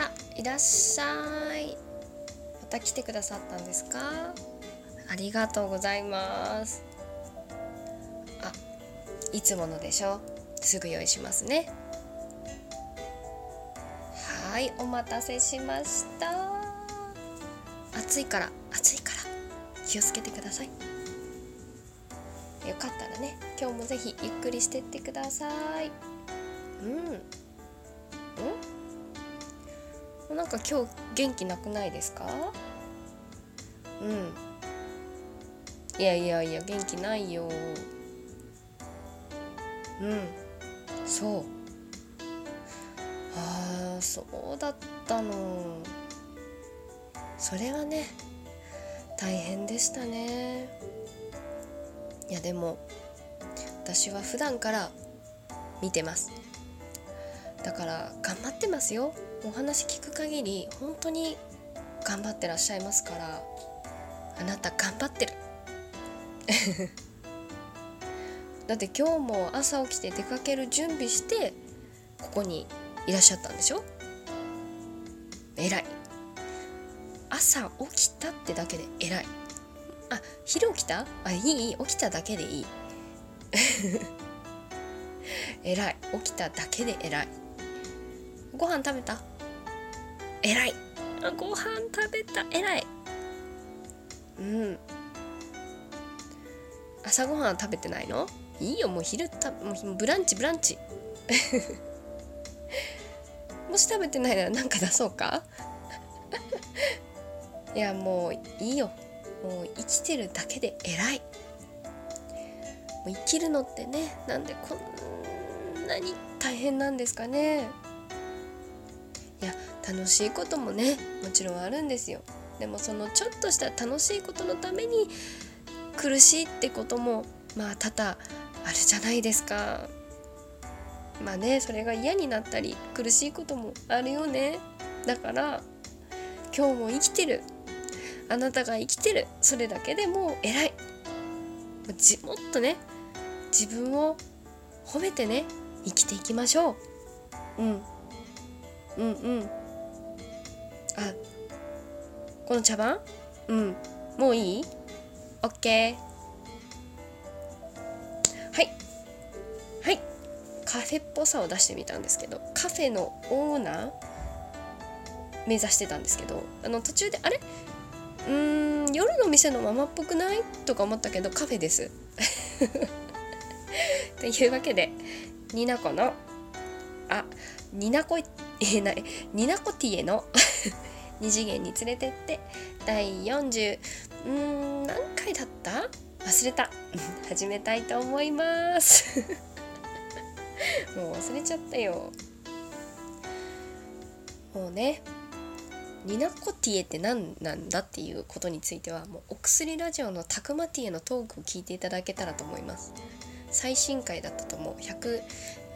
あいらっしゃい。また来てくださったんですか？ありがとうございます。あいつものでしょ？すぐ用意しますね。はいお待たせしました。暑いから暑いから気をつけてください。よかったらね今日もぜひゆっくりしてってください。うん。なんか今日元気なくないですか？うん。いやいやいや元気ないよ。うん。そう。ああそうだったの。それはね大変でしたね。いやでも私は普段から見てます。だから頑張ってますよ。お話聞く限り本当に頑張ってらっしゃいますからあなた頑張ってる。だって今日も朝起きて出かける準備してここにいらっしゃったんでしょ？偉い。朝起きたってだけで偉い。あ昼起きた？あいい起きただけでいい。偉い。起きただけで偉い。ご飯食べた？偉い。あご飯食べた。偉い。うん。朝ごはん食べてないの？いいよもう昼たもうブランチブランチ。もし食べてないなら何か出そうか？いやもういいよ。もう生きてるだけで偉い。もう生きるのってねなんでこんなに大変なんですかね。いや楽しいこともねもちろんあるんですよ。でもそのちょっとした楽しいことのために苦しいってこともまあ多々あるじゃないですか。まあねそれが嫌になったり苦しいこともあるよね。だから今日も生きてる。あなたが生きてる。それだけでもう偉い。もっとね自分を褒めてね生きていきましょう。うん。うんうん。あこの茶番？うん。もういい ?OK はい。はい。カフェっぽさを出してみたんですけどカフェのオーナー目指してたんですけどあの途中であれ？うーん夜の店のママっぽくない？とか思ったけどカフェです。というわけでニナコのあニナコえない。ニナコティエの二次元に連れてって第40うーん何回だった？忘れた。始めたいと思います。もう忘れちゃったよ。もうねニナコティエって何なんだっていうことについてはもうお薬ラジオのタクマティエのトークを聞いていただけたらと思います。最新回だったと思う。100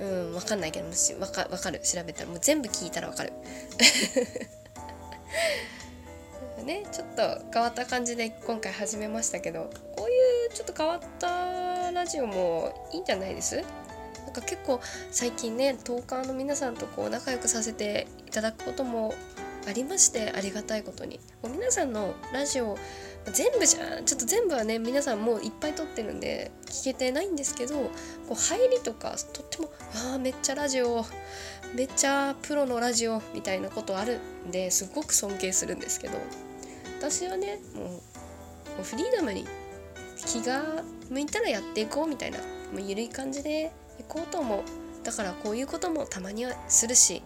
うん分かんないけどもし分か分かる？調べたらもう全部聞いたら分かる。ねちょっと変わった感じで今回始めましたけどこういうちょっと変わったラジオもいいんじゃないです？なんか結構最近ねトーカーの皆さんとこう仲良くさせていただくこともありましてありがたいことに。もう皆さんのラジオ全部じゃちょっと全部はね皆さんもういっぱい撮ってるんで聞けてないんですけどこう入りとかとっても「ああめっちゃラジオめっちゃプロのラジオ」みたいなことあるんですごく尊敬するんですけど私はねもうもうフリーダムに気が向いたらやっていこうみたいなもう緩い感じでいこうと思う。だからこういうこともたまにはするし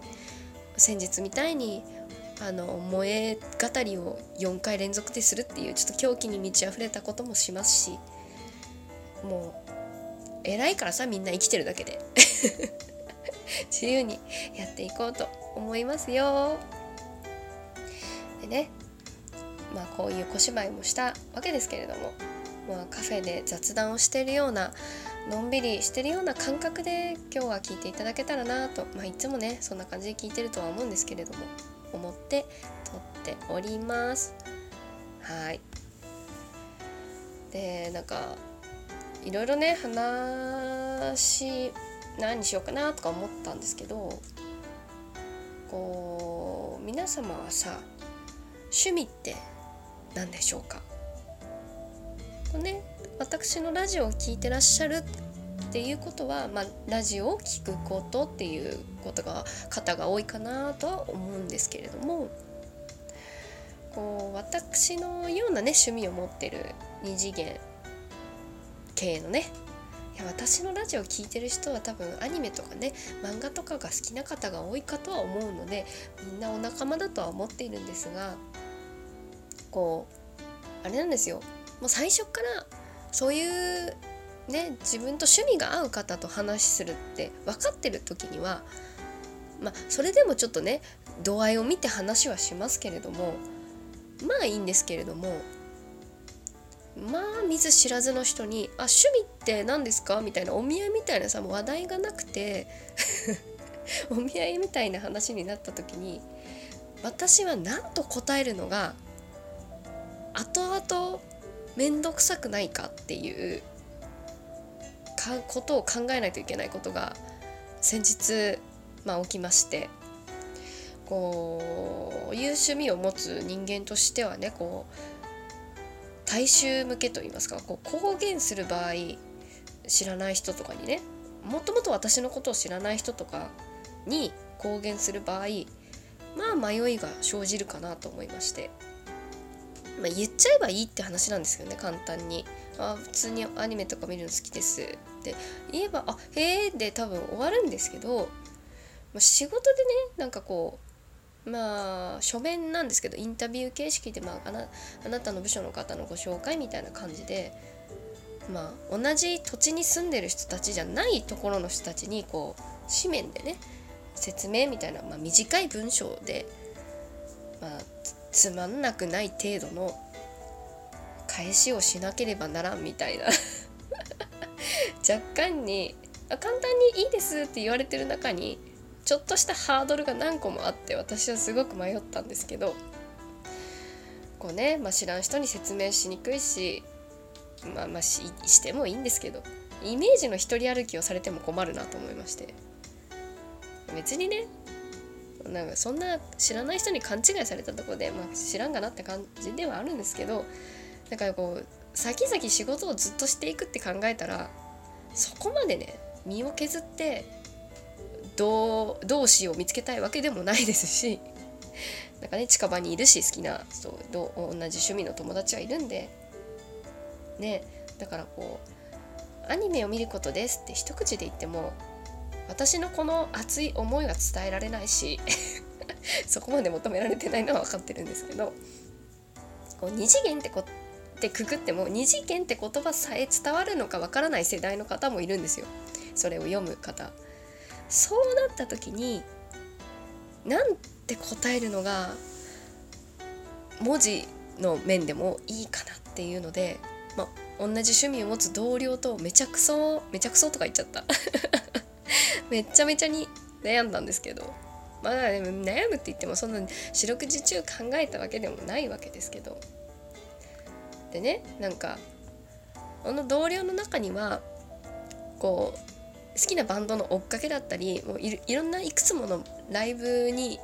先日みたいにあの萌え語りを4回連続でするっていうちょっと狂気に満ち溢れたこともしますしもう偉いからさみんな生きてるだけで。自由にやっていこうと思いますよ。でねまあこういう小芝居もしたわけですけれども、まあ、カフェで雑談をしてるようなのんびりしてるような感覚で今日は聞いていただけたらなと、まあ、いつもねそんな感じで聞いてるとは思うんですけれども。思って撮っております。はい。でなんかいろいろね話何にしようかなとか思ったんですけどこう皆様はさ趣味って何でしょうか？ね私のラジオを聴いてらっしゃるっていうことは、まあ、ラジオを聴くことっていうことが方が多いかなとは思うんですけれどもこう私のようなね趣味を持ってる二次元系のねいや私のラジオを聴いてる人は多分アニメとかね漫画とかが好きな方が多いかとは思うのでみんなお仲間だとは思っているんですがこうあれなんですよ。もう最初からそういうね自分と趣味が合う方と話するって分かってる時にはまあそれでもちょっとね度合いを見て話はしますけれどもまあいいんですけれどもまあ見ず知らずの人に「あ趣味って何ですか?」みたいなお見合いみたいなさもう話題がなくて お見合いみたいな話になった時に私は何と答えるのが後々面倒くさくないかっていうかことを考えないといけないことが先日、まあ、起きましてこういう趣味を持つ人間としてはねこう大衆向けといいますかこう公言する場合知らない人とかにねもともと私のことを知らない人とかに公言する場合まあ迷いが生じるかなと思いまして、まあ、言っちゃえばいいって話なんですけどね簡単に。あ普通にアニメとか見るの好きです。って言えばあへえで多分終わるんですけど仕事でねなんかこうまあ書面なんですけどインタビュー形式で、まあ、あなあなたの部署の方のご紹介みたいな感じで、まあ、同じ土地に住んでる人たちじゃないところの人たちにこう紙面でね説明みたいな、まあ、短い文章で、まあ、つまんなくない程度の返しをしなければならんみたいな。若干にあ簡単にいいですって言われてる中にちょっとしたハードルが何個もあって私はすごく迷ったんですけどこうね、まあ、知らん人に説明しにくいしまあまあししてもいいんですけどイメージの一人歩きをされても困るなと思いまして。別にねなんかそんな知らない人に勘違いされたとこで、まあ、知らんがなって感じではあるんですけどだからこう先々仕事をずっとしていくって考えたらそこまでね身を削って同同士を見つけたいわけでもないですし なんかね近場にいるし好きなそう同じ趣味の友達はいるんでねだからこうアニメを見ることですって一口で言っても私のこの熱い思いは伝えられないし そこまで求められてないのは分かってるんですけどこう二次元ってこってくくっても二次元って言葉さえ伝わるのか分からない世代の方もいるんですよ。それを読む方。そうなった時になんて答えるのが文字の面でもいいかなっていうので、まあ、同じ趣味を持つ同僚とめちゃくそめちゃくそとか言っちゃった。めっちゃめちゃに悩んだんですけど。まあ悩むって言ってもそんな四六時中考えたわけでもないわけですけど。でねなんかこの同僚の中にはこう好きなバンドの追っかけだったりもういろんないくつものライブに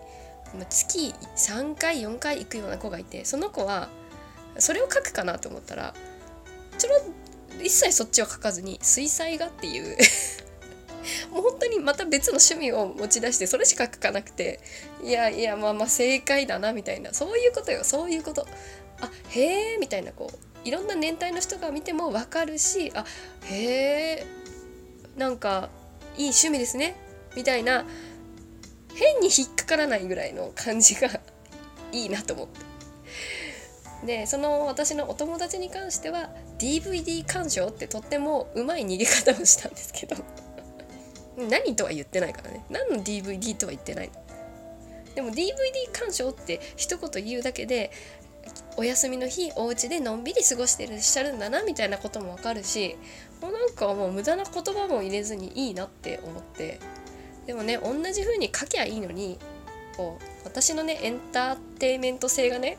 月3回4回行くような子がいてその子はそれを書くかなと思ったらちょろ一切そっちを書かずに水彩画っていう もう本当にまた別の趣味を持ち出してそれしか書かなくていやいやまあまあ正解だなみたいなそういうことよそういうこと。あへえみたいなこういろんな年代の人が見ても分かるしあへえなんかいい趣味ですねみたいな変に引っかからないぐらいの感じが いいなと思って。でその私のお友達に関しては DVD 鑑賞ってとってもうまい逃げ方をしたんですけど。何とは言ってないからね。何の DVD とは言ってないでも DVD 鑑賞って一言言うだけでお休みの日お家でのんびり過ごしてらっしゃるんだなみたいなこともわかるしもうなんかもう無駄な言葉も入れずにいいなって思って。でもね同じ風に書きゃいいのにこう私のねエンターテイメント性がね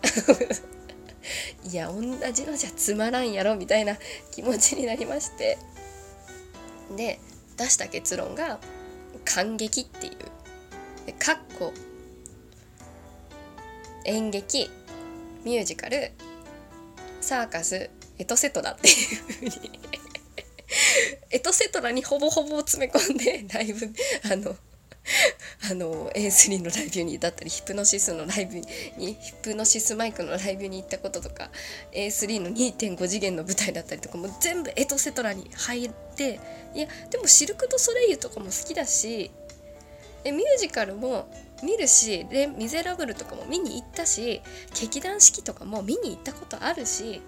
いや同じのじゃつまらんやろみたいな気持ちになりまして。で出した結論が感激っていう。でかっこ。演劇。ミュージカルサーカスエトセトラっていう風にエトセトラにほぼほぼ詰め込んでライブあのあの A3 のライブにだったりヒプノシスのライブにヒプノシスマイクのライブに行ったこととか A3 の2.5次元の舞台だったりとかも全部エトセトラに入っていやでもシルク・ド・ソレイユとかも好きだしえミュージカルも見るし「レ・ミゼラブル」とかも見に行ったし劇団四季とかも見に行ったことあるし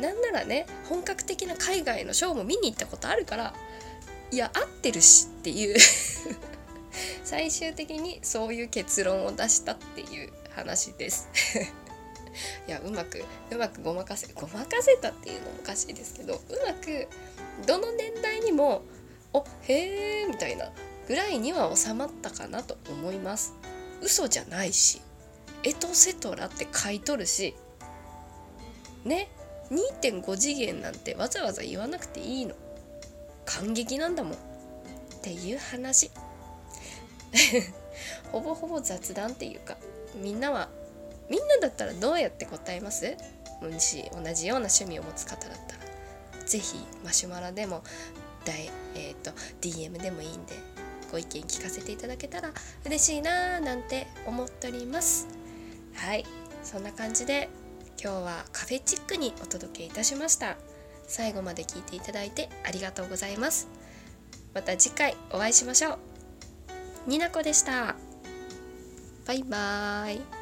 なんならね本格的な海外のショーも見に行ったことあるからいや合ってるしっていう 最終的にそういう結論を出したっていう話です。いやうまくうまくごまかせごまかせたっていうのもおかしいですけどうまくどの年代にもおへえみたいなぐらいには収まったかなと思います。嘘じゃないしエトセトラって書いとるしね2.5次元なんてわざわざ言わなくていいの。感激なんだもん。っていう話。ほぼほぼ雑談っていうかみんなはみんなだったらどうやって答えます？もし同じような趣味を持つ方だったら。是非マシュマロでも、えーと、と DM でもいいんで。ご意見聞かせていただけたら嬉しいなーなんて思っております。はい。そんな感じで今日はカフェチックにお届けいたしました。最後まで聞いていただいてありがとうございます。また次回お会いしましょう。になこでした。バイバーイ。